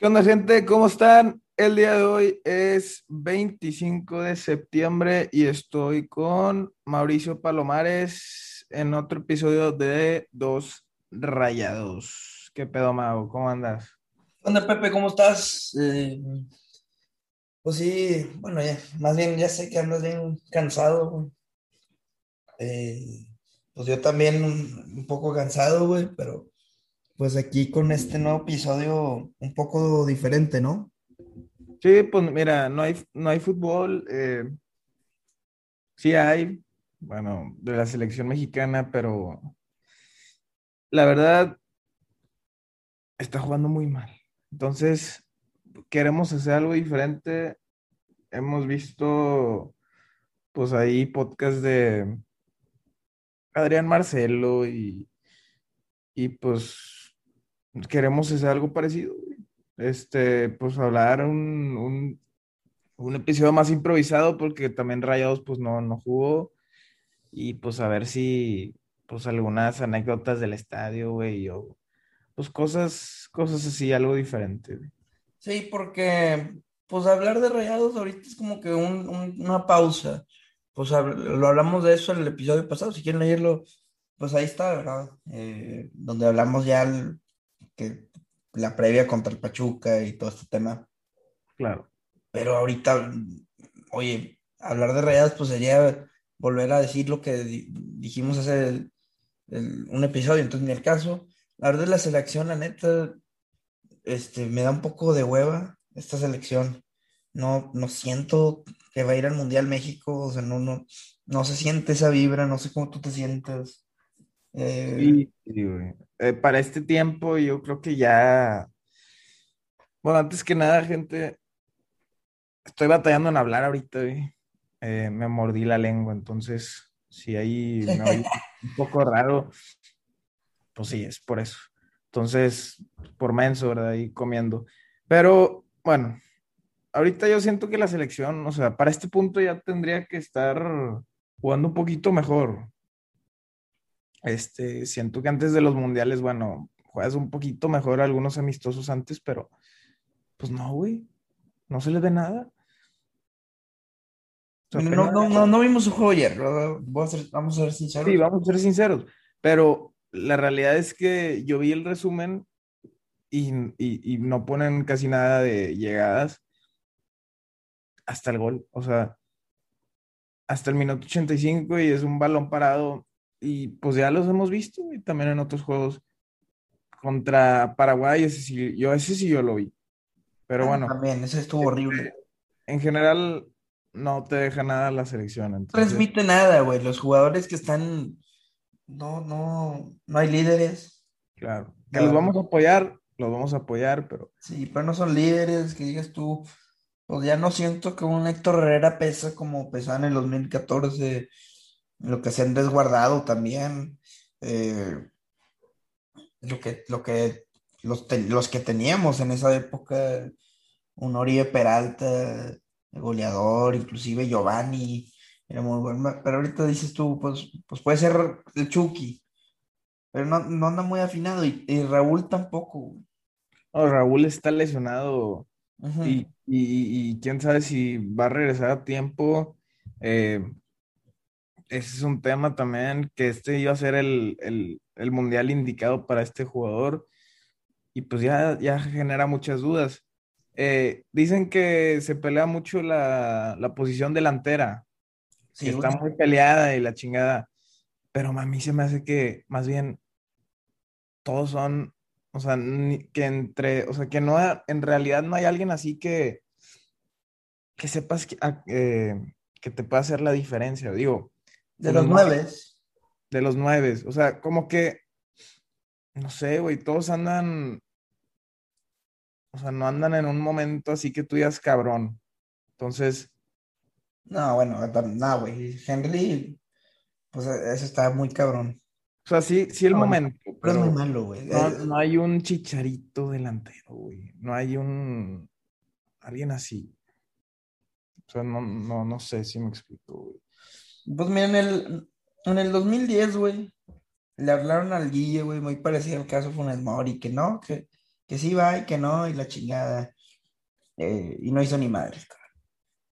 ¿Qué onda, gente? ¿Cómo están? El día de hoy es 25 de septiembre y estoy con Mauricio Palomares en otro episodio de Dos Rayados. ¿Qué pedo, Mau? ¿Cómo andas? ¿Qué onda, Pepe? ¿Cómo estás? Eh, pues sí, bueno, ya, más bien ya sé que andas bien cansado. Eh, pues yo también un, un poco cansado, güey, pero pues aquí con este nuevo episodio un poco diferente, ¿no? Sí, pues mira, no hay, no hay fútbol. eh, sí hay, bueno, de la selección mexicana, pero la verdad está jugando muy mal. Entonces, queremos hacer algo diferente. Hemos visto, pues ahí podcast de Adrián Marcelo y, y pues queremos hacer algo parecido. Este, pues hablar un, un, un episodio más improvisado porque también Rayados pues no, no jugó y pues a ver si pues algunas anécdotas del estadio, güey, o pues cosas, cosas así, algo diferente. Sí, porque pues hablar de Rayados ahorita es como que un- un- una pausa. Pues lo hablamos de eso en el episodio pasado, si quieren leerlo, pues ahí está, ¿verdad? Eh, donde hablamos ya que la previa contra el Pachuca y todo este tema. Claro. Pero ahorita, oye, hablar de Rayados pues sería volver a decir lo que di- dijimos hace el- el- un episodio, entonces ni el caso. Hablar de la selección, la neta, este, me da un poco de hueva esta selección. No, no siento que va a ir al Mundial México, o sea, no, no, no se siente esa vibra, no sé cómo tú te sientas. Eh, Sí, sí, güey. Eh, para este tiempo yo creo que ya, bueno, antes que nada, gente, estoy batallando en hablar ahorita. Eh, me mordí la lengua, entonces, si ahí me un poco raro, pues sí, es por eso. Entonces, por menso, ¿verdad? Ahí comiendo. Pero, bueno, ahorita yo siento que la selección, o sea, para este punto ya tendría que estar jugando un poquito mejor. Este, siento que antes de los mundiales, bueno, juegas un poquito mejor algunos amistosos antes, pero pues no, güey, no se les ve nada. No, no, no, no vimos su juego ayer. Voy a ser- vamos a ser sinceros. sí, vamos a ser sinceros, pero la realidad es que yo vi el resumen y, y- y no ponen casi nada de llegadas hasta el gol, o sea, hasta el minuto 85 y es un balón parado y pues ya los hemos visto y también en otros juegos contra Paraguay, ese sí, yo ese sí yo lo vi. Pero Ah, bueno, También, ese estuvo horrible. en general no te deja nada la selección. No transmite nada, güey. Los jugadores que están, no, no, no hay líderes. claro, que los vamos a apoyar, los vamos a apoyar, pero Sí, pero no son líderes, que digas tú, pues ya no siento que un Héctor Herrera pesa como pesaba en el 2014, lo que se han desguardado también, eh, lo que, lo que, los, te- los que teníamos en esa época, un Oribe Peralta, el goleador, inclusive Giovanni, era muy bueno, pero ahorita dices tú, pues, pues puede ser el Chucky, pero no, no anda muy afinado, y, y Raúl tampoco. no, Raúl está lesionado y, y- y quién sabe si va a regresar a tiempo. Eh, ese es un tema también, que este iba a ser el, el- el mundial indicado para este jugador y pues ya, ya genera muchas dudas. Eh, dicen que se pelea mucho la, la posición delantera, que está muy peleada y la chingada, pero a mí se me hace que más bien todos son, o sea, que entre, o sea, que no, en realidad no hay alguien así que, que sepas que, a- eh, que te pueda hacer la diferencia, digo, De los nueve. de los nueve, o sea, como que, no sé, güey, todos andan, o sea, no andan en un momento así que tú digas cabrón, entonces, No, bueno, tam- no, güey. Henry, pues e- eso está muy cabrón. o sea, sí, sí el No, momento, Pero es muy malo, güey. no, no hay un chicharito delantero, güey, no hay un, alguien así, o sea, no, no, no sé si me explico, güey. Pues mira, en el, en el 2010, güey, le hablaron al Guille, güey, muy parecido al caso Funes Mori, que no, que, que sí va y que no, y la chingada. Eh, y no hizo ni cabrón.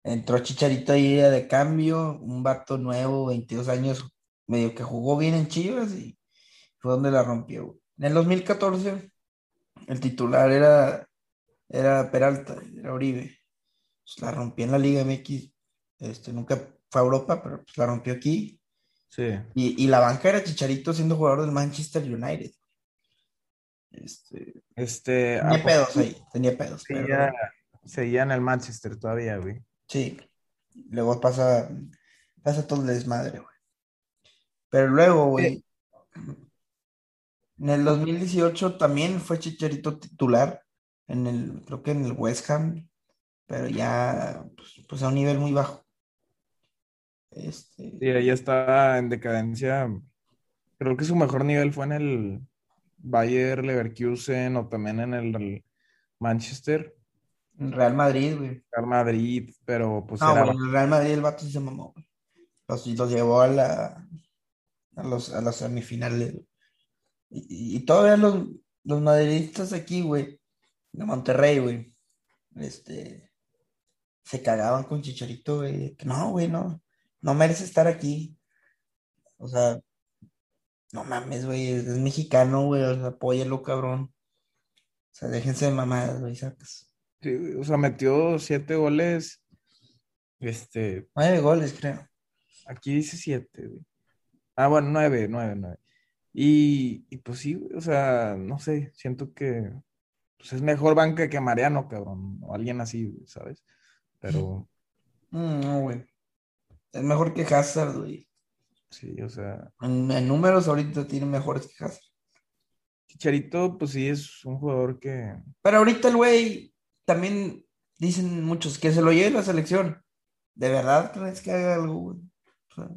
Entró Chicharito ahí de cambio, un vato nuevo, 22 años, medio que jugó bien en Chivas y fue donde la rompió. En el 2014, el titular era, era Peralta, era Oribe. Pues la rompió en la Liga MX. Este, nunca fue a Europa, pero pues la rompió aquí. Sí. Y, y la banca era Chicharito siendo jugador del Manchester United. Este, Este, ¿a tenía pedos ahí, tenía pedos. pero- seguía, seguía en el Manchester todavía, güey? Sí. Luego pasa, pasa todo el desmadre, güey. Pero luego, güey, en el 2018 también fue Chicharito titular en el, creo que en el West Ham, pero ya, pues, pues a un nivel muy bajo. Este, Sí, ella estaba en decadencia. Creo que su mejor nivel fue en el Bayer Leverkusen o también en el Manchester, en Real Madrid, güey. Real Madrid, pero pues No, era en el Real Madrid el vato se mamó, güey. Los, los llevó a la, a los, a las semifinales. güey. Y, y todavía los, los madridistas aquí, güey, de Monterrey, güey, este, se cagaban con Chicharito, güey, no, güey, no, no merece estar aquí. O sea, no mames, güey, es, es mexicano, güey, o sea, apóyalo, cabrón. O sea, déjense de mamadas, güey, sacas. Sí, o sea, metió siete goles. Este, Nueve goles, creo. aquí dice siete, güey. Ah, bueno, nueve, nueve, nueve. Y, y pues sí, o sea, no sé, siento que pues es mejor banca que Mariano, cabrón, o alguien así, ¿sabes? Pero Mm, no, güey. Es mejor que Hazard, güey. sí, o sea, En, en números ahorita tiene mejores que Hazard. Chicharito, pues sí, es un jugador que, Pero ahorita el güey también dicen muchos que se lo lleve la selección. ¿De verdad crees que haga algo, güey? O sea,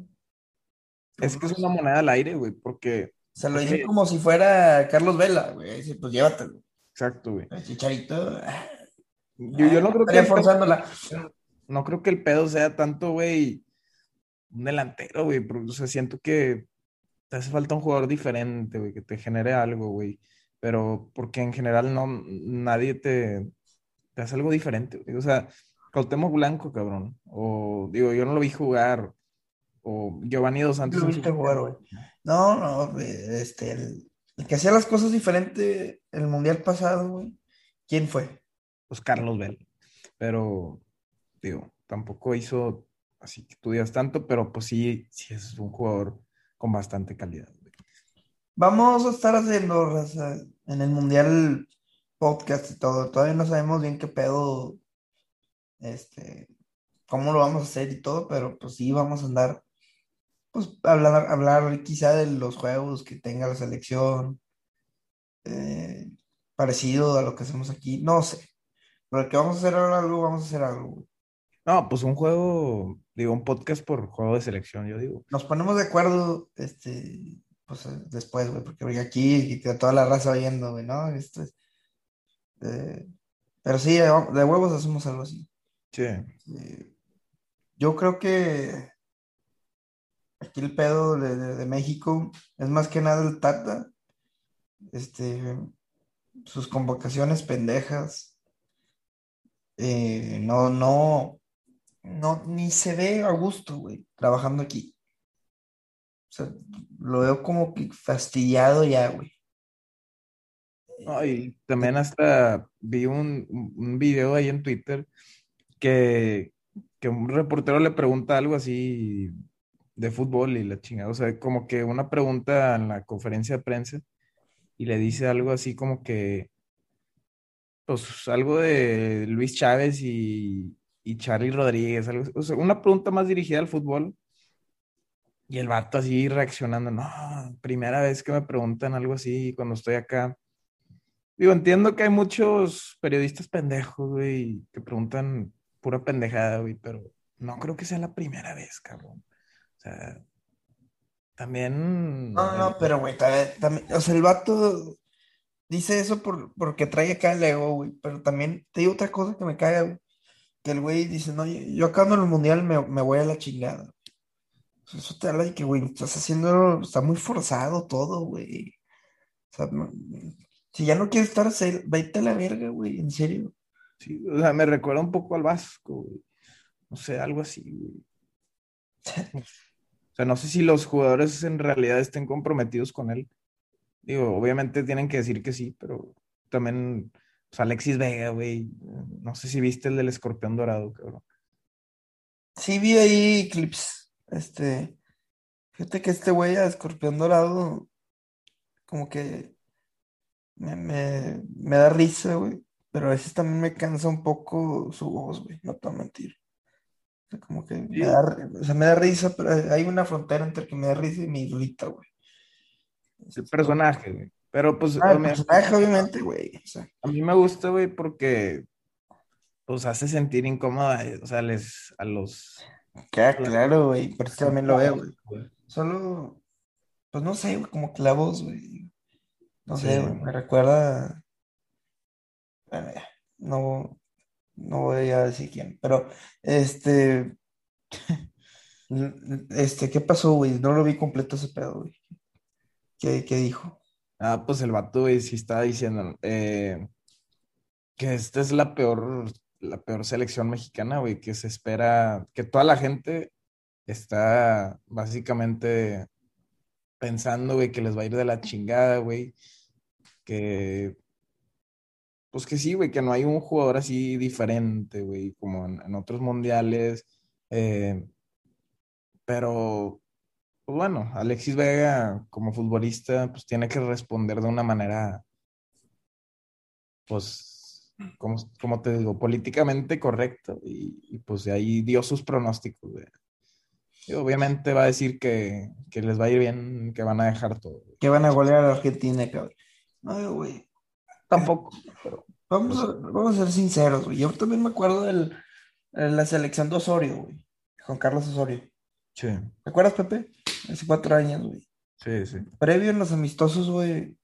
es que es una moneda al aire, güey, porque, se lo dicen como si fuera Carlos Vela, güey. Dice, pues llévatelo. exacto, güey. El Chicharito. ah, Yo, yo no creo que pedo- forzándola. no creo que el pedo sea tanto, güey, un delantero, güey, o sea, siento que te hace falta un jugador diferente, güey, que te genere algo, güey, pero porque en general no, nadie te, te hace algo diferente, güey, o sea, Cuauhtémoc Blanco, cabrón, o, digo, yo no lo vi jugar, o Giovanni Dos Santos. Lo viste jugar, güey. No, no, este, el, el que hacía las cosas diferente el mundial pasado, güey. ¿Quién fue? Pues Carlos Vela, pero, digo, tampoco hizo así que tú digas tanto, pero pues sí, sí es un jugador con bastante calidad. Vamos a estar haciendo, en el mundial podcast y todo. Todavía no sabemos bien qué pedo, este, cómo lo vamos a hacer y todo, pero pues sí vamos a andar, pues hablar, hablar quizá de los juegos que tenga la selección, eh, parecido a lo que hacemos aquí, no sé. Pero que vamos a hacer ahora algo, vamos a hacer algo. No, pues un juego, digo, un podcast por juego de selección, yo digo. Nos ponemos de acuerdo, este, pues eh, después, güey, porque aquí y toda la raza oyendo, güey, ¿no? Esto es, eh, pero sí, de, de huevos hacemos algo así. Sí. Eh, yo creo que aquí el pedo de, de- de México es más que nada el Tata, este, sus convocaciones pendejas, eh, no, no, no, ni se ve a gusto, güey, trabajando aquí. O sea, lo veo como que fastidiado ya, güey. No, y también hasta vi un, un video ahí en Twitter que, que un reportero le pregunta algo así de fútbol y la chingada, o sea, como que una pregunta en la conferencia de prensa y le dice algo así como que, pues algo de Luis Chávez y, y Charly Rodríguez, algo, o sea, una pregunta más dirigida al fútbol y el vato así reaccionando, no, primera vez que me preguntan algo así cuando estoy acá. Digo, entiendo que hay muchos periodistas pendejos, güey, que preguntan pura pendejada, güey, pero no creo que sea la primera vez, cabrón. O sea, también... No, no, pero güey, también, también- o sea, el vato dice eso por, porque trae acá el ego, güey, pero también te digo otra cosa que me caga, güey, que el güey dice, no, yo, acá en el mundial me, me voy a la chingada. Sea, Eso te habla de que, güey, estás haciendo, está muy forzado todo, güey. O sea, no- Si ya no quieres estar, vete a la verga, güey, en serio. Sí, o sea, me recuerda un poco al Vasco, güey. No sé, algo así, güey. O sea, no sé si los jugadores en realidad estén comprometidos con él. Digo, obviamente tienen que decir que sí, pero también, pues Alexis Vega, güey. No sé si viste el del escorpión dorado, cabrón. Sí, vi ahí clips. Este. Fíjate que este güey a escorpión dorado, como que me, da risa, güey. Pero a veces también me cansa un poco su voz, güey. No te voy a mentir. O sea, como que me da, o sea, me da risa, pero hay una frontera entre que me da risa y me irrita, güey. El personaje, güey. Pero pues. Ah, personaje, obviamente, güey. a mí me gusta, güey, porque pues hace sentir incómoda, eh, o sea, les, a los... claro, güey, por eso también lo veo, güey. Solo, pues no sé, güey, como clavos, güey. No sé, güey, me recuerda... Bueno, ya, no, no voy a decir quién, pero, este... Este, ¿qué pasó, güey? No lo vi completo ese pedo, güey. ¿Qué, qué dijo? Ah, pues el vato, güey, sí estaba diciendo eh, que esta es la peor la peor selección mexicana, güey, que se espera, que toda la gente está básicamente pensando, güey, que les va a ir de la chingada, güey, que, pues que sí, güey, que no hay un jugador así diferente, güey, como en, otros mundiales, eh, pero, pues bueno, Alexis Vega como futbolista, pues tiene que responder de una manera, pues como, como te digo, políticamente correcto y, pues de ahí dio sus pronósticos. Y obviamente va a decir que, les va a ir bien, que van a dejar todo. Que van a golear a Argentina, cabrón. No, güey. Tampoco, Vamos a, vamos a ser sinceros, güey. Yo también me acuerdo de la selección de Osorio, güey. Juan Carlos Osorio. Sí. ¿Te acuerdas, Pepe? Hace cuatro años, güey. Sí, sí. Previo en los amistosos, güey.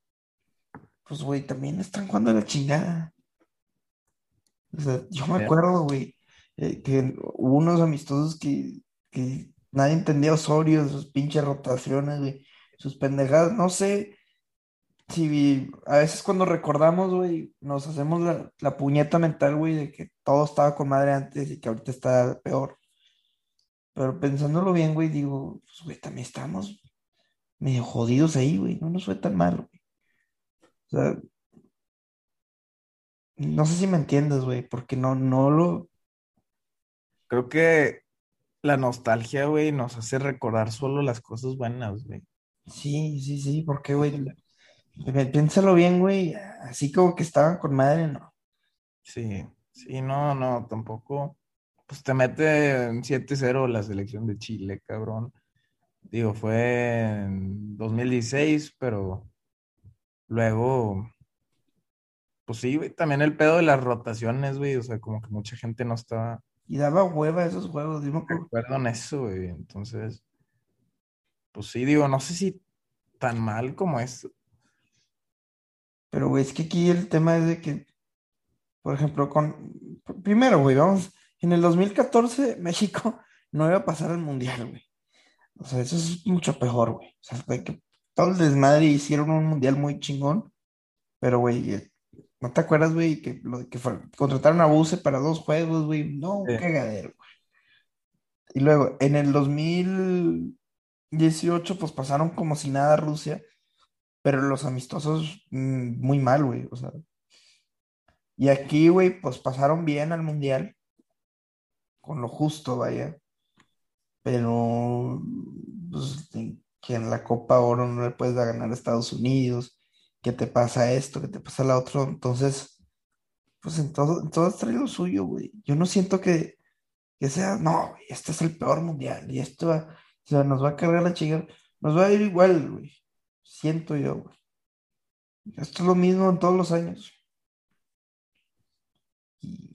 Pues, güey, también están jugando la chingada yo me acuerdo, güey, eh, que hubo unos amistosos que, nadie entendía Osorio, sus pinches rotaciones, güey, sus pendejadas, no sé si a veces cuando recordamos, güey, nos hacemos la, puñeta mental, güey, de que todo estaba con madre antes y que ahorita está peor. Pero pensándolo bien, güey, digo, pues, güey, también estamos medio jodidos ahí, güey, no nos fue tan mal, güey. O sea, no sé si me entiendes, güey, porque no, no lo. Creo que la nostalgia, güey, nos hace recordar solo las cosas buenas, güey. Sí, sí, sí, porque, güey, piénsalo bien, güey, así como que estaban con madre, ¿no? Sí, sí, no, no, tampoco. Pues te mete en 7-0 la selección de Chile, cabrón. Digo, fue en 2016, pero luego pues sí, güey, también el pedo de las rotaciones, güey, o sea, como que mucha gente no estaba... Y daba hueva esos juegos, digo. acuerdo en eso, güey, entonces, pues sí, digo, no sé si tan mal como es. Pero, güey, es que aquí el tema es de que, por ejemplo, con... Primero, güey, vamos, en el 2014 México no iba a pasar al Mundial, güey. O sea, eso es mucho peor, güey. O sea, que todo el desmadre hicieron un Mundial muy chingón, pero, güey, ¿No te acuerdas, güey, que, lo, que contrataron a Buse para dos juegos, güey? No, un cagadero, güey. Y luego, en el 2018, pues pasaron como si nada a Rusia, pero los amistosos mm, muy mal, güey, o sea. Y aquí, güey, pues pasaron bien al Mundial, con lo justo, vaya. Pero, pues, que en la Copa Oro no le puedes ganar a Estados Unidos ¿Qué te pasa esto, ¿Qué te pasa la otro. Entonces, pues en todo, en todo trae lo suyo, güey. Yo no siento que, sea, no, este es el peor mundial y esto va, o sea, nos va a cargar la chica, nos va a ir igual, güey. Siento yo, güey. Esto es lo mismo en todos los años. Y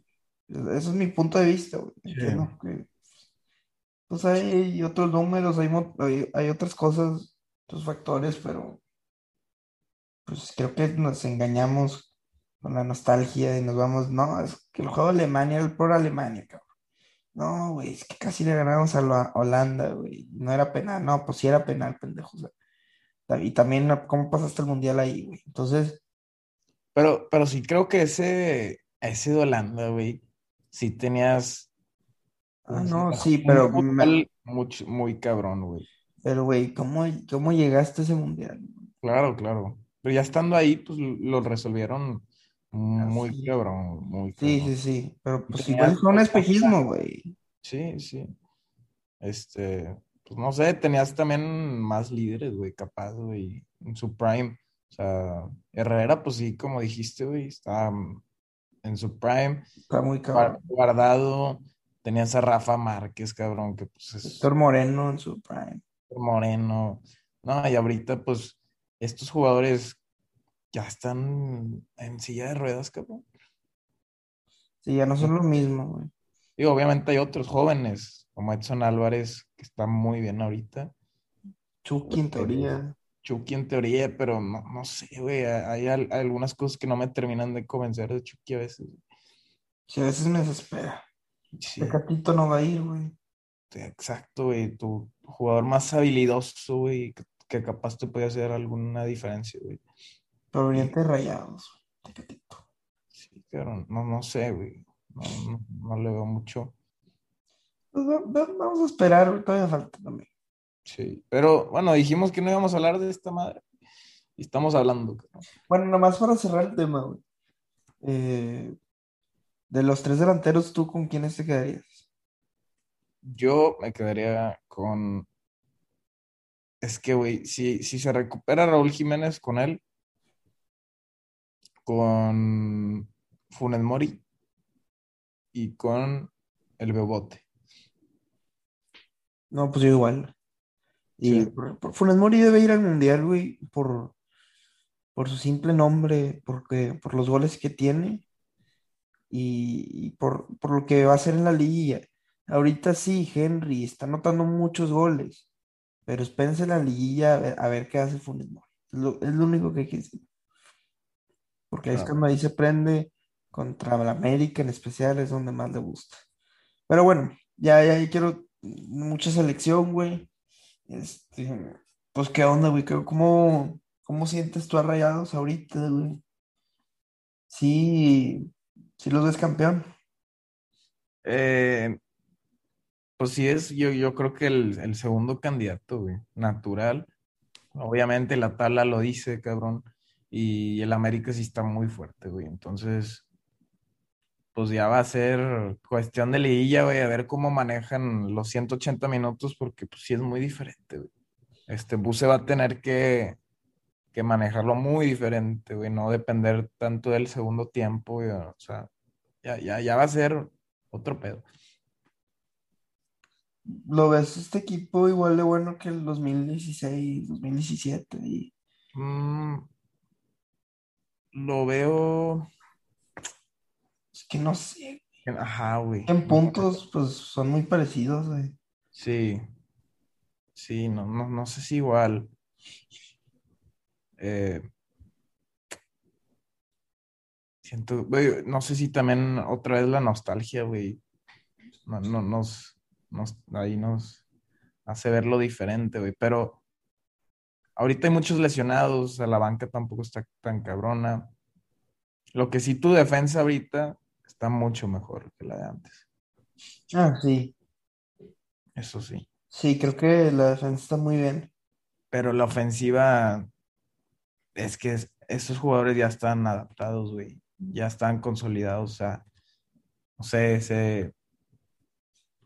ese es mi punto de vista, güey. pues hay otros números, hay, hay, hay otras cosas, otros factores, pero pues creo que nos engañamos con la nostalgia y nos vamos, no, es que el juego de Alemania era el por Alemania, cabrón. No, güey, es que casi le ganamos a la Holanda, güey. No era penal, no, pues sí era penal, pendejo. y también, ¿cómo pasaste el mundial ahí, güey? Entonces, Pero, pero sí creo que ese, ese de Holanda, güey, sí tenías Ah, no, sí, pero, fútbol muy, muy cabrón, güey. pero güey, ¿cómo, ¿cómo llegaste a ese mundial? Claro, claro. Pero ya estando ahí, pues lo resolvieron muy Así. cabrón, muy Sí, cabrón. sí, sí, pero pues igual fue un espejismo, güey. Sí, sí. Este, pues no sé, tenías también más líderes, güey, capaz, güey, en su prime. O sea, Herrera, pues sí, como dijiste, güey, estaba en su prime. Está muy cabrón. Guardado, tenías a Rafa Márquez, cabrón, que pues es Héctor Moreno en su prime. moreno. No, y ahorita, pues, estos jugadores ya están en silla de ruedas, cabrón. Sí, ya no son lo mismo, güey. Y obviamente hay otros jóvenes, como Edson Álvarez, que está muy bien ahorita. Chucky en teoría. Chucky en teoría, pero no, no sé, güey. Hay, al- algunas cosas que no me terminan de convencer de Chucky a veces. Sí, a veces me desespera. Sí, Tecatito no va a ir, güey. exacto, güey. Tu jugador más habilidoso, güey, que, que capaz te puede hacer alguna diferencia, güey. Proveniente Rayados. Tecatito. Sí, pero no, no sé, güey. No, no, no le veo mucho. Pues va- va- vamos a esperar, todavía falta también. Sí, pero bueno, dijimos que no íbamos a hablar de esta madre. Y estamos hablando. Bueno, nomás para cerrar el tema, güey. Eh, de los tres delanteros, ¿tú con quiénes te quedarías? Yo me quedaría con. Es que, güey, si, si se recupera Raúl Jiménez con él, con Funes Mori y con el Bebote. No, pues yo igual. Y Sí. Funes Mori debe ir al Mundial, güey, por, por su simple nombre, porque, por los goles que tiene y, y por, por lo que va a hacer en la liguilla. Ahorita sí, Henry está anotando muchos goles, pero espérense en la liguilla a ver, a ver qué hace Funes Mori. Es lo, es lo único que hay que decir. Porque ahí es Claro. cuando ahí se prende contra la América en especial, es donde más le gusta. Pero bueno, ya, ya, ya quiero mucha selección, güey. Este, pues qué onda, güey, ¿Qué- ¿cómo, cómo sientes tú a Rayados ahorita, güey? Sí, sí los ves campeón. Eh, pues sí es, yo, yo creo que el, el segundo candidato, güey, natural. Obviamente la tabla lo dice, cabrón. Y el América sí está muy fuerte, güey. Entonces, pues ya va a ser cuestión de liguilla, güey, a ver cómo manejan los 180 minutos, porque pues sí es muy diferente, güey. Este bus se va a tener que, que manejarlo muy diferente, güey, no depender tanto del segundo tiempo, güey. O sea, ya, ya, ya va a ser otro pedo. ¿Lo ves este equipo igual de bueno que el 2016, 2017? Y Mm, lo veo. Que no sé, Ajá, güey. en puntos, pues son muy parecidos, güey. Sí, sí, no, no, no sé si igual. Eh, siento, güey, no sé si también otra vez la nostalgia, güey. No, no, nos, nos, ahí nos hace verlo diferente, güey. Pero ahorita hay muchos lesionados, o sea, la banca tampoco está tan cabrona. Lo que sí, tu defensa ahorita está mucho mejor que la de antes. Ah, sí, Eso sí. sí, creo que la defensa está muy bien. Pero la ofensiva es que es- esos jugadores ya están adaptados, güey. Ya están consolidados. O sea, no sé, ese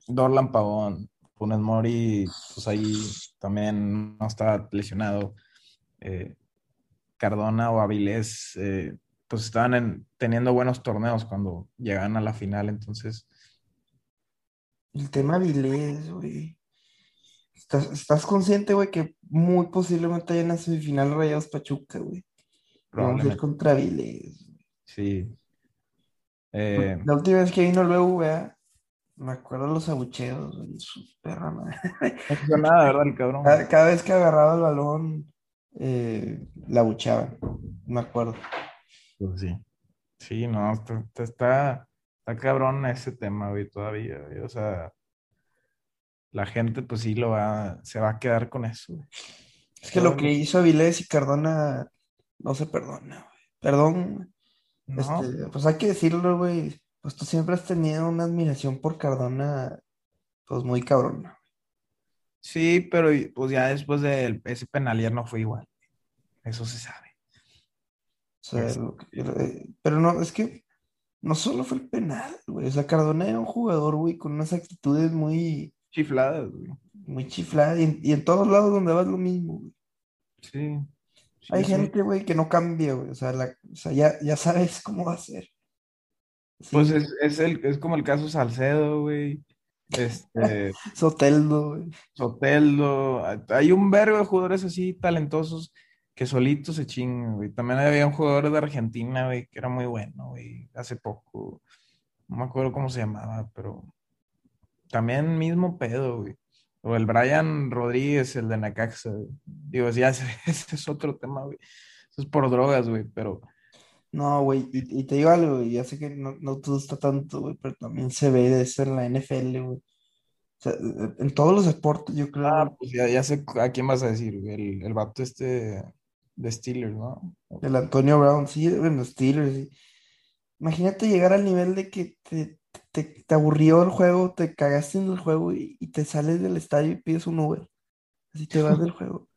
Dorlan Pavón, Funes Mori, pues ahí también no está lesionado. Eh, Cardona o Avilés, eh, pues estaban en- teniendo buenos torneos cuando llegaban a la final. Entonces, El tema Vilés, güey. ¿Estás, estás consciente, güey, que muy posiblemente haya en la semifinal Rayados Pachuca, güey? Vamos a ir contra Vilés. sí. Eh, La última vez que vino el BVA, me acuerdo los abucheos, güey, su perra madre. no nada, ¿verdad, el cabrón? Cada, cada vez que agarraba el balón, eh, la abucheaban, me acuerdo. Pues sí. Sí, no, está, está, está, está cabrón ese tema, güey, todavía, güey. O sea, la gente, pues sí, lo va, se va a quedar con eso, güey. Es que lo que hizo Avilés y Cardona no se perdona, güey. Perdón, No, Este, pues hay que decirlo, güey. Pues tú siempre has tenido una admiración por Cardona, pues muy cabrona. sí, pero pues ya después de ese penal ya no fue igual. Eso se sabe. O sea, eh, pero no, es que no solo fue el penal, güey. O sea, Cardona era un jugador, güey, con unas actitudes muy, chifladas, güey. muy chifladas. Y, y en todos lados donde vas lo mismo, güey. Sí, sí, Hay gente, güey, que no cambia, güey. O sea, la- o sea, ya, ya sabes cómo va a ser. Sí, Pues es, es, el, es como el caso Salcedo, güey. Este, Soteldo, güey. Soteldo. Hay un verbo de jugadores así talentosos que solitos se chingan, güey. También había un jugador de Argentina, güey, que era muy bueno, güey, hace poco. No me acuerdo cómo se llamaba, pero también mismo pedo, güey. O el Brian Rodríguez, el de Necaxa, güey. Digo, ya ese, ese es otro tema, güey. Eso es por drogas, güey, pero No, güey, y, y te digo algo, güey, ya sé que no, no te gusta tanto, güey, pero también se ve eso en la NFL, güey. O sea, en todos los deportes, yo creo, ah, pues ya, ya sé a quién vas a decir, güey. El, el vato este de Steelers, ¿no? el Antonio Brown, sí, en los Steelers. sí. Imagínate llegar al nivel de que te, te, te aburrió el juego, te cagaste en el juego y, y te sales del estadio y pides un Uber. Así te vas del juego.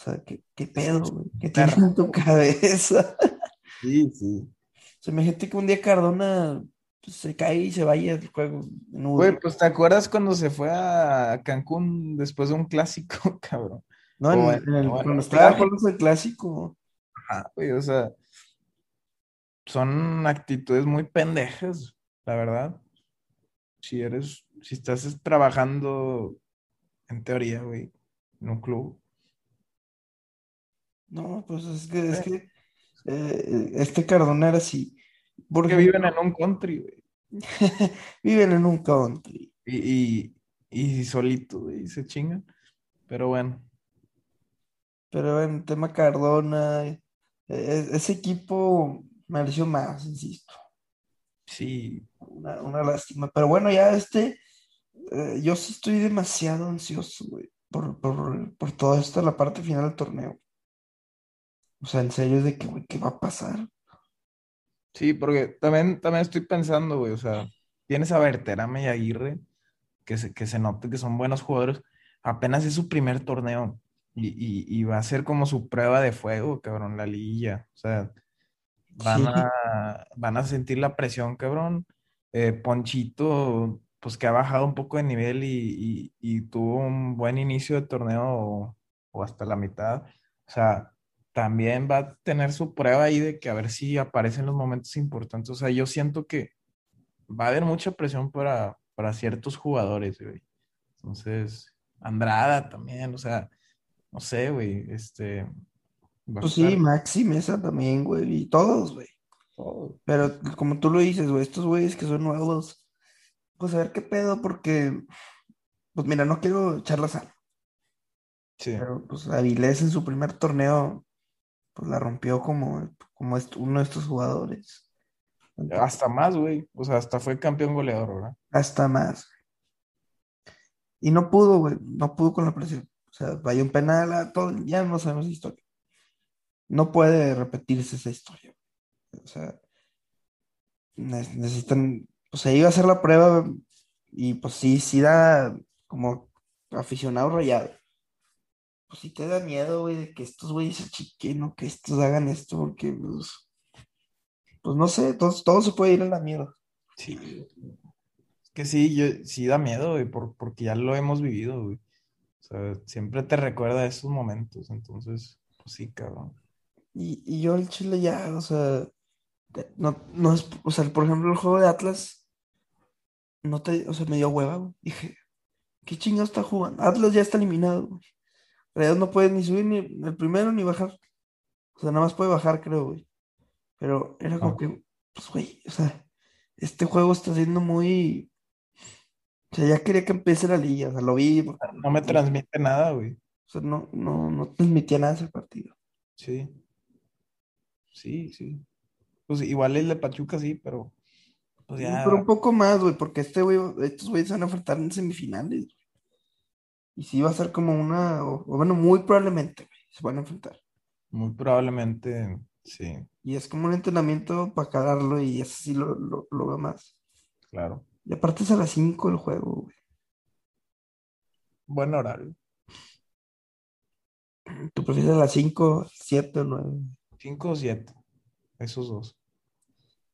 O sea, ¿qué, qué pedo, güey? ¿Qué tienes en tu cabeza? Sí, sí. O sea, imagínate que un día Cardona pues, se cae y se vaya del juego en Güey, pues ¿te acuerdas cuando se fue a Cancún después de un clásico, cabrón? No, en, en el, bueno, cuando estaba jugando el clásico. Ajá, güey, o sea, son actitudes muy pendejas, la verdad. Si eres, si estás trabajando en teoría, güey, en un club. No, pues es que, es eh, que eh, este Cardona era así. Por que ejemplo, viven en un country, güey. viven en un country. Y, y, y solito, güey, se chingan. Pero bueno, Pero en tema Cardona, eh, e- ese equipo mereció más, insisto. sí, Una, una lástima. Pero bueno, ya este, eh, yo sí estoy demasiado ansioso, güey, por, por, por todo esto, la parte final del torneo. O sea, en serio, de que, güey, ¿qué va a pasar? sí, porque también, también estoy pensando, güey, o sea, tienes a Berterame y a Aguirre, que se, que se note que son buenos jugadores, apenas es su primer torneo y, y, y va a ser como su prueba de fuego, cabrón, la liguilla, o sea, van Sí, a, van a sentir la presión, cabrón. Eh, Ponchito, pues que ha bajado un poco de nivel y, y- tuvo un buen inicio de torneo o, o hasta la mitad. O sea, también va a tener su prueba ahí de que a ver si aparecen los momentos importantes. O sea, yo siento que va a haber mucha presión para, para ciertos jugadores, güey. Entonces, Andrada también, o sea, no sé, güey, este, pues sí, Maxi Mesa también, güey, y todos, güey. Pero como tú lo dices, güey, estos güeyes que son nuevos, pues a ver qué pedo, porque, pues mira, no quiero echar la sal, Sí. pero pues Avilés en su primer torneo, pues la rompió como, como uno de estos jugadores. Entonces, Hasta más, güey. O sea, hasta fue campeón goleador, ¿verdad? hasta más. Y no pudo, güey, no pudo con la presión. Sea, vaya un penal, a todo, ya no sabemos la historia. No puede repetirse esa historia. O sea, ne- necesitan, o sea, iba a hacer la prueba y pues sí, sí da como aficionado rayado. Pues sí te da miedo, güey, de que estos güeyes se chiquen o que estos hagan esto, porque pues, pues no sé, todo, todo se puede ir a la mierda. Sí. Que sí, yo, sí da miedo, güey, por, porque ya lo hemos vivido, güey. O sea, siempre te recuerda esos momentos. Entonces, pues sí, cabrón. Y, y yo el Chile ya, o sea, no, no es, o sea, por ejemplo, el juego de Atlas, no te, o sea, me dio hueva, güey. Dije, ¿qué chingados está jugando? Atlas ya está eliminado, güey. Rayados no puede ni subir ni el primero ni bajar. O sea, nada más puede bajar, creo, güey. Pero era como Ah. que, pues, güey, o sea, este juego está siendo muy. O sea, ya quería que empiece la liga, o sea, lo vi, porque, No me transmite nada, güey. o sea, no, no, no transmitía nada ese partido. Sí. Sí, sí. Pues igual el de Pachuca sí, pero pues Sí, ya. Pero un poco más, güey, porque este güey, estos güeyes se van a enfrentar en semifinales. Y sí va a ser como una, o, o bueno, muy probablemente, güey, se van a enfrentar. Muy probablemente Sí, Y es como un entrenamiento para calarlo y eso sí lo, lo, lo veo más. claro. Y aparte es a las 5 el juego, güey. Buen horario. ¿Tú prefieres a las 5, 7 o 9? 5 o 7. Esos dos.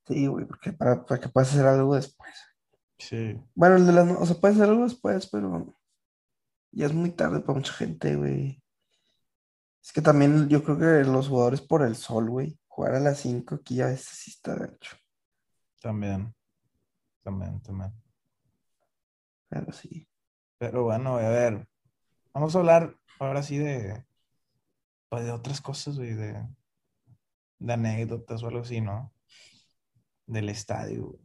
Sí, güey, porque para, para que puedas hacer algo después. Sí. Bueno, el de las, o sea, puedes hacer algo después, pero ya es muy tarde para mucha gente, güey. Es que también yo creo que los jugadores por el sol, güey, jugar a las 5 aquí a veces sí está gacho. También. También, también. Pero sí. Pero bueno, a ver. Vamos a hablar ahora sí de. pues, de otras cosas, güey. De, de anécdotas o algo así, ¿no? Del estadio. güey.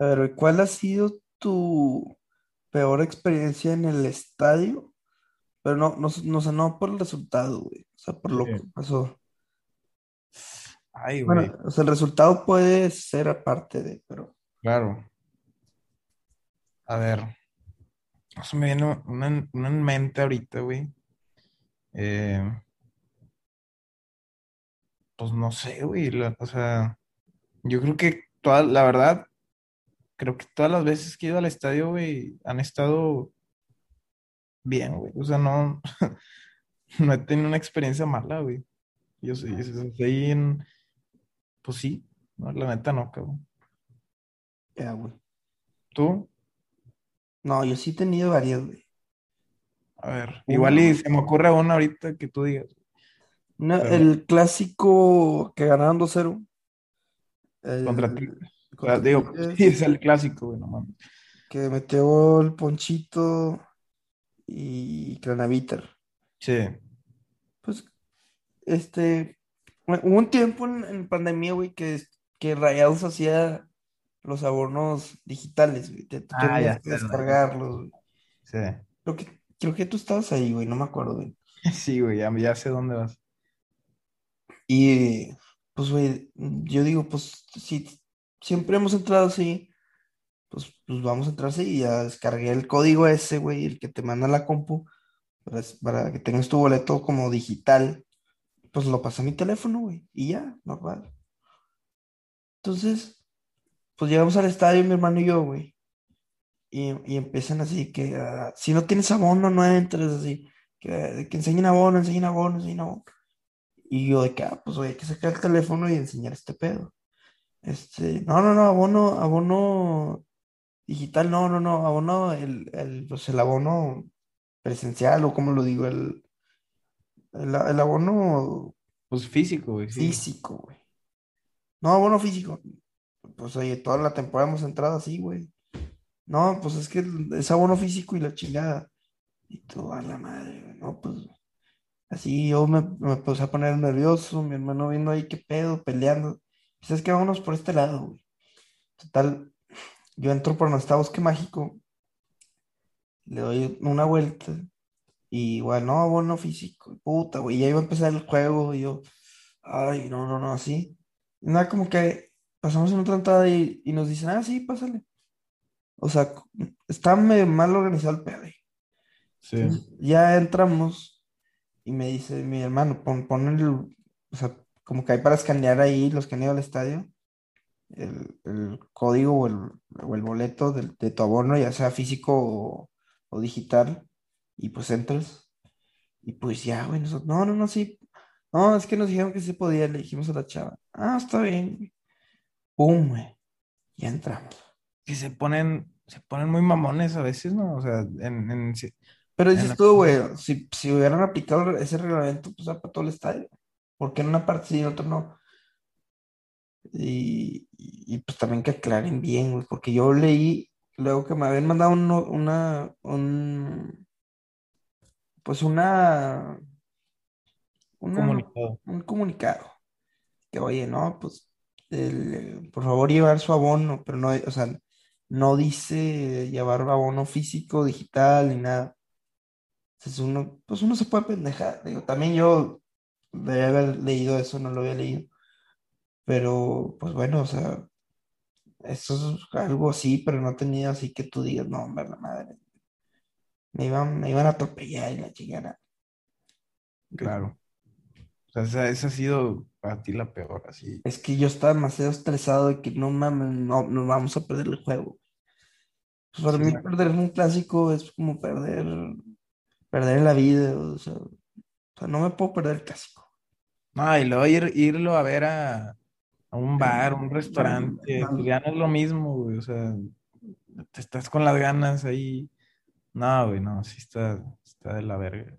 A ver, ¿cuál ha sido tu peor experiencia en el estadio? Pero no, no, no, o sea, no por el resultado, güey. O sea, por lo Sí. que pasó. Ay, güey. Bueno, o sea, el resultado puede ser aparte de, pero Claro. A ver. Eso me viene una, en- una en mente ahorita, güey. Eh, pues no sé, güey. la- o sea, yo creo que toda, la verdad, creo que todas las veces que he ido al estadio, güey, han estado bien, güey. O sea, no, no he tenido una experiencia mala, güey. Yo ahí en, pues sí, no, la neta no, cabrón. ya, güey. ¿Tú? No, yo sí he tenido varias, güey. A ver, Uno, igual y se me ocurre una ahorita que tú digas. Pero- el clásico que ganaron 2-0. el- Contra ti. contra Digo, Tigres, sí, es el clásico, güey, no mames. que metió el Ponchito y Cranaviter. Sí, Pues, este, hubo un tiempo en, en pandemia, güey, que, que Rayados hacía los abonos digitales, güey. Te, te Ah, ya que sé, descargarlos, güey. sí. Creo que, creo que tú estabas ahí, güey, no me acuerdo, güey. Sí, güey, ya, ya sé dónde vas. Y, pues, güey, yo digo, pues, si siempre hemos entrado así, pues, pues vamos a entrar así y ya descargué el código ese, güey, el que te manda la compu, para, para que tengas tu boleto como digital. Pues lo pasé a mi teléfono, güey, y ya, normal. Entonces, pues llegamos al estadio, mi hermano y yo, güey, y, y empiezan así que, ah, si no tienes abono, no entres, así, que, que enseñen abono, enseñen abono, enseñen abono. Y yo de que, ah, pues, güey, hay que sacar el teléfono y enseñar este pedo. Este, no, no, no, abono, abono digital, no, no, no, abono, el, el, pues el abono presencial, o como lo digo, el, el, el abono Pues físico, güey, sí. físico, güey. No, abono físico. Pues oye, toda la temporada hemos entrado así, güey. No, pues es que es abono físico y la chingada. Y tú, a la madre, güey, no, pues. Así yo me, puse a poner nervioso, mi hermano viendo ahí qué pedo, peleando. Pues es que vámonos por este lado, güey. Total, yo entro por nuestra bosque mágico, le doy una vuelta y igual, no, abono físico, puta, güey, ya iba a empezar el juego y yo, ay, no, no, no, así. Nada, como que pasamos en otra entrada y, y nos dicen, ah, sí, pásale. O sea, está medio mal organizado el pedo. Sí. Entonces, ya entramos y me dice mi hermano, pon, pon el, o sea, como que hay para escanear ahí los ido al estadio, el, el código o el, o el boleto de, tu abono, ya sea físico o, o digital, y pues entras. Y pues ya, güey, nosotros, no, no, no, sí. No, es que nos dijeron que se podía, le dijimos a la chava. Ah, está bien. Pum, güey. Ya entramos. Que se ponen, se ponen muy mamones a veces, ¿no? O sea, en. Pero dices la- tú, güey, si, si hubieran aplicado ese reglamento, pues para todo el estadio. ¿Por qué en una parte sí y en otra no? Y, y, y, pues también que aclaren bien, güey, porque yo leí luego que me habían mandado una, un, pues una, una, comunicado. un comunicado. Que oye, no, pues, el, eh, por favor llevar su abono, pero no, o sea, no dice llevar abono físico, digital, ni nada. Entonces uno, pues uno se puede pendejar. Digo, también yo debía haber leído eso, no lo había leído. Pero, pues bueno, o sea, eso es algo así, pero no tenía así que tú digas, no, hombre, la madre. Me iban, me iban a atropellar y la chingada. Claro. O sea, esa, esa ha sido para ti la peor, así. Es que yo estaba demasiado estresado de que no mames, no, nos vamos a perder el juego. Pues para Sí, mí me- perder un clásico es como perder, perder la vida, o sea, o sea, no me puedo perder el clásico. No, y luego ir, irlo a ver a, a un bar, un restaurante, no. pues ya no es lo mismo, güey. O sea, te estás con las ganas ahí. No, güey, no, sí está, está de la verga.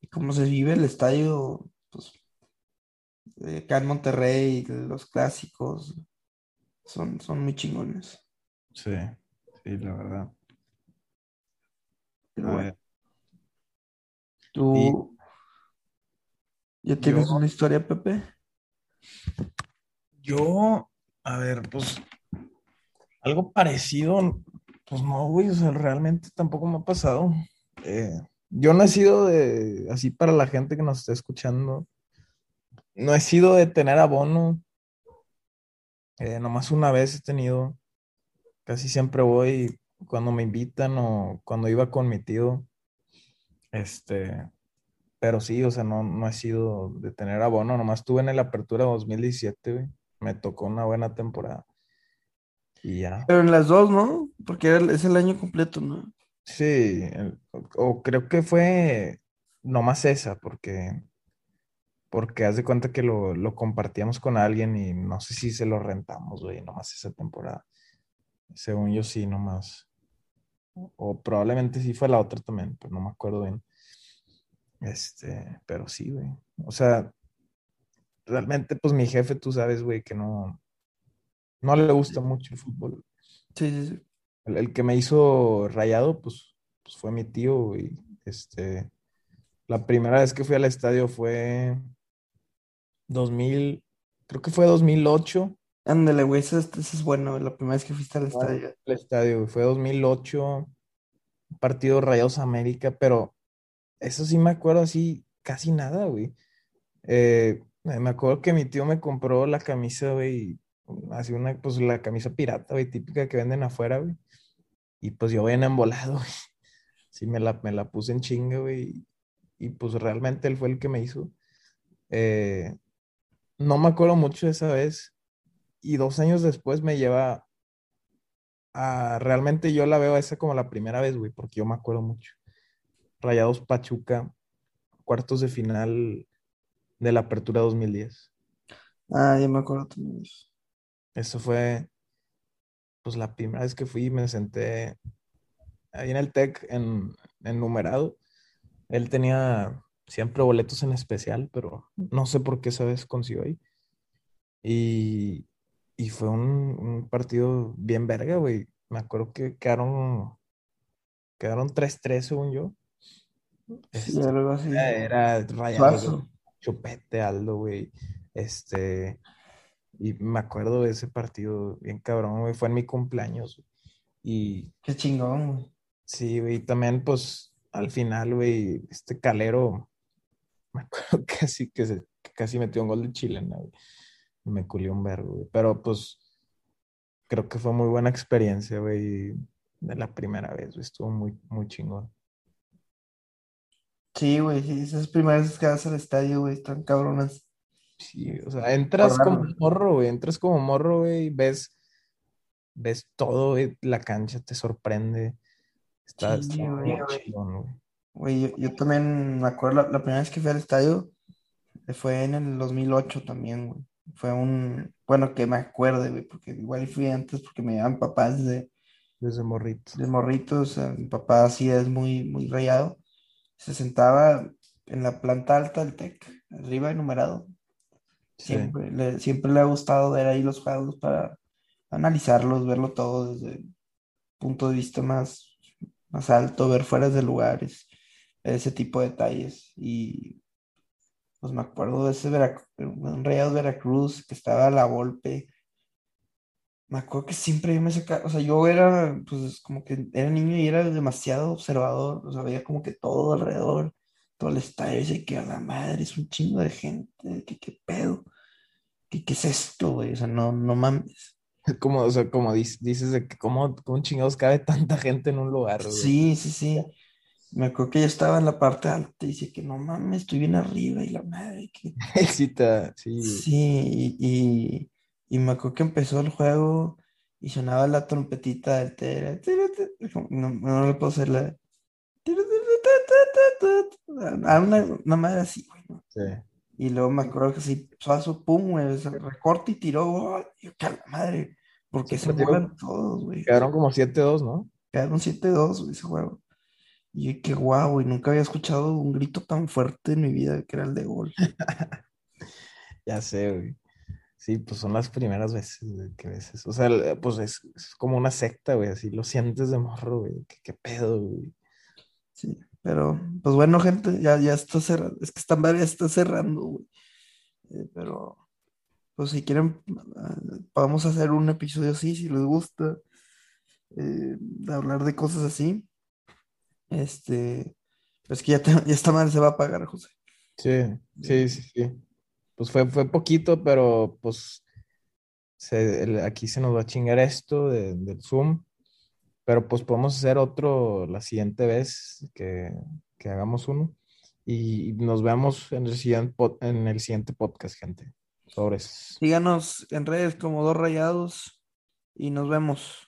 Y como se vive el estadio, acá en Monterrey, los clásicos son, son muy chingones. Sí, sí, la verdad. Pero bueno, tú ya tienes yo, una historia, Pepe. yo, a ver, pues algo parecido, pues no, güey, o sea, realmente tampoco me ha pasado. Eh, yo no he sido de, así para la gente que nos está escuchando, no he sido de tener abono, eh, nomás una vez he tenido, casi siempre voy cuando me invitan o cuando iba con mi tío, este, pero sí, o sea, no, no he sido de tener abono, nomás estuve en el Apertura 2017, güey, me tocó una buena temporada y ya. Pero en las dos, ¿no? Porque es el año completo, ¿no? Sí, el- o, o creo que fue nomás esa, porque, porque haz de cuenta que lo, lo compartíamos con alguien y no sé si se lo rentamos, güey, nomás esa temporada. Según yo sí, nomás. O probablemente sí fue la otra también, pero no me acuerdo bien. Este, pero sí, güey. O sea, realmente, pues mi jefe, tú sabes, güey, que no, no le gusta mucho el fútbol. Sí, sí, sí. El, el que me hizo rayado, pues, pues fue mi tío, y este, la primera vez que fui al estadio fue 2000, creo que fue 2008, Ándale, güey, ese, ese es bueno, la primera vez que fuiste al Bueno, estadio. el estadio, güey, fue 2008, partido Rayados América, pero eso sí me acuerdo así, casi nada, güey. Eh, me acuerdo que mi tío me compró la camisa, güey, así una, pues la camisa pirata, güey, típica que venden afuera, güey. Y pues yo bien embolado, güey. Sí, me la, me la puse en chinga, güey. Y pues realmente él fue el que me hizo. Eh, no me acuerdo mucho de esa vez. Y dos años después me lleva a... Realmente yo la veo esa como la primera vez, güey, porque yo me acuerdo mucho. Rayados Pachuca, cuartos de final de la Apertura 2010. Ah, ya me acuerdo también. Eso fue, pues, la primera vez que fui y me senté ahí en el TEC, en, en numerado. Él tenía siempre boletos en especial, pero no sé por qué esa vez consiguió ahí. Y, y fue un, un partido bien verga, güey. Me acuerdo que quedaron, quedaron 3-3 según yo. Sí, Este, algo así. era Rayados, Suazo. Chupete, Aldo, güey. Este, y me acuerdo de ese partido bien cabrón, güey. Fue en mi cumpleaños. Y Qué chingón, güey. sí, güey, también, pues, al final, güey, este Calero, me acuerdo que casi, que, se- que casi metió un gol de chilena, güey. Me culió un vergo, güey. Pero, pues, creo que fue muy buena experiencia, güey, de la primera vez, güey. Estuvo muy, muy chingón. Sí, güey, esas primeras veces que vas al estadio, güey, están cabronas. Sí, o sea, entras como morro, güey. Entras como morro, güey, y ves, ves todo, güey. La cancha te sorprende. Está, muy güey. chingón, güey. Güey, yo, yo también me acuerdo, la, la primera vez que fui al estadio eh, fue en el 2008 también, güey. Fue un, bueno, que me acuerde, güey, porque igual fui antes porque me llevaban papás de, Desde morrito. de morritos, o sea, mi papá sí es muy, muy rayado. Se sentaba en la planta alta del TEC, arriba enumerado. Sí. Siempre le, siempre le ha gustado ver ahí los juegos para analizarlos, verlo todo desde el punto de vista más, más alto, ver fuera de lugares, ese tipo de detalles. Y pues me acuerdo de ese Verac- un Rayados Veracruz que estaba a la Volpe. Me acuerdo que siempre yo me sacaba, o sea, yo era, pues como que era niño y era demasiado observador, o sea, veía como que todo alrededor, todo el estadio, y que a la madre, es un chingo de gente, que qué pedo, que qué es esto, güey, o sea, no, no mames. Como, o sea, como dices, dices de que cómo, cómo chingados cabe tanta gente en un lugar, güey. Sí, sí, sí. Me acuerdo que ya estaba en la parte alta y dice que no mames, estoy bien arriba y la madre que... Sí, ta- sí, Sí, y, y me acuerdo que empezó el juego y sonaba la trompetita del tera, tera, tera, como- no, no le puedo hacer la... ah, una, una madre así, güey, ¿no? sí. Y luego me acuerdo que así, suazo, pum, güey, recorte y tiró. Y yo, que a la madre, porque Sí, se burlan todos, güey. Quedaron como 7-2, ¿no? Quedaron 7-2, güey, ese juego. Y qué guau, güey, nunca había escuchado un grito tan fuerte en mi vida que era el de gol. Ya sé, güey. Sí, pues son las primeras veces güey, que ves eso. O sea, pues es, es como una secta, güey, así lo sientes de morro, güey. ¿Qué, qué pedo, güey? Sí, pero, pues bueno, gente, ya, ya está cerrando, es que esta madre ya está cerrando, güey. Eh, pero, pues si quieren, ah, podemos hacer un episodio así, si les gusta, eh, de hablar de cosas así. Este, pues que ya, te- ya esta madre se va a apagar, José. Sí, sí, sí, sí. Pues fue, fue poquito, pero pues se- el- aquí se nos va a chingar esto de- del Zoom. Pero pues podemos hacer otro la siguiente vez que, que hagamos uno. Y nos vemos en el siguiente, en el siguiente podcast, gente. Sobres. Síganos en redes como Dos Rayados y nos vemos.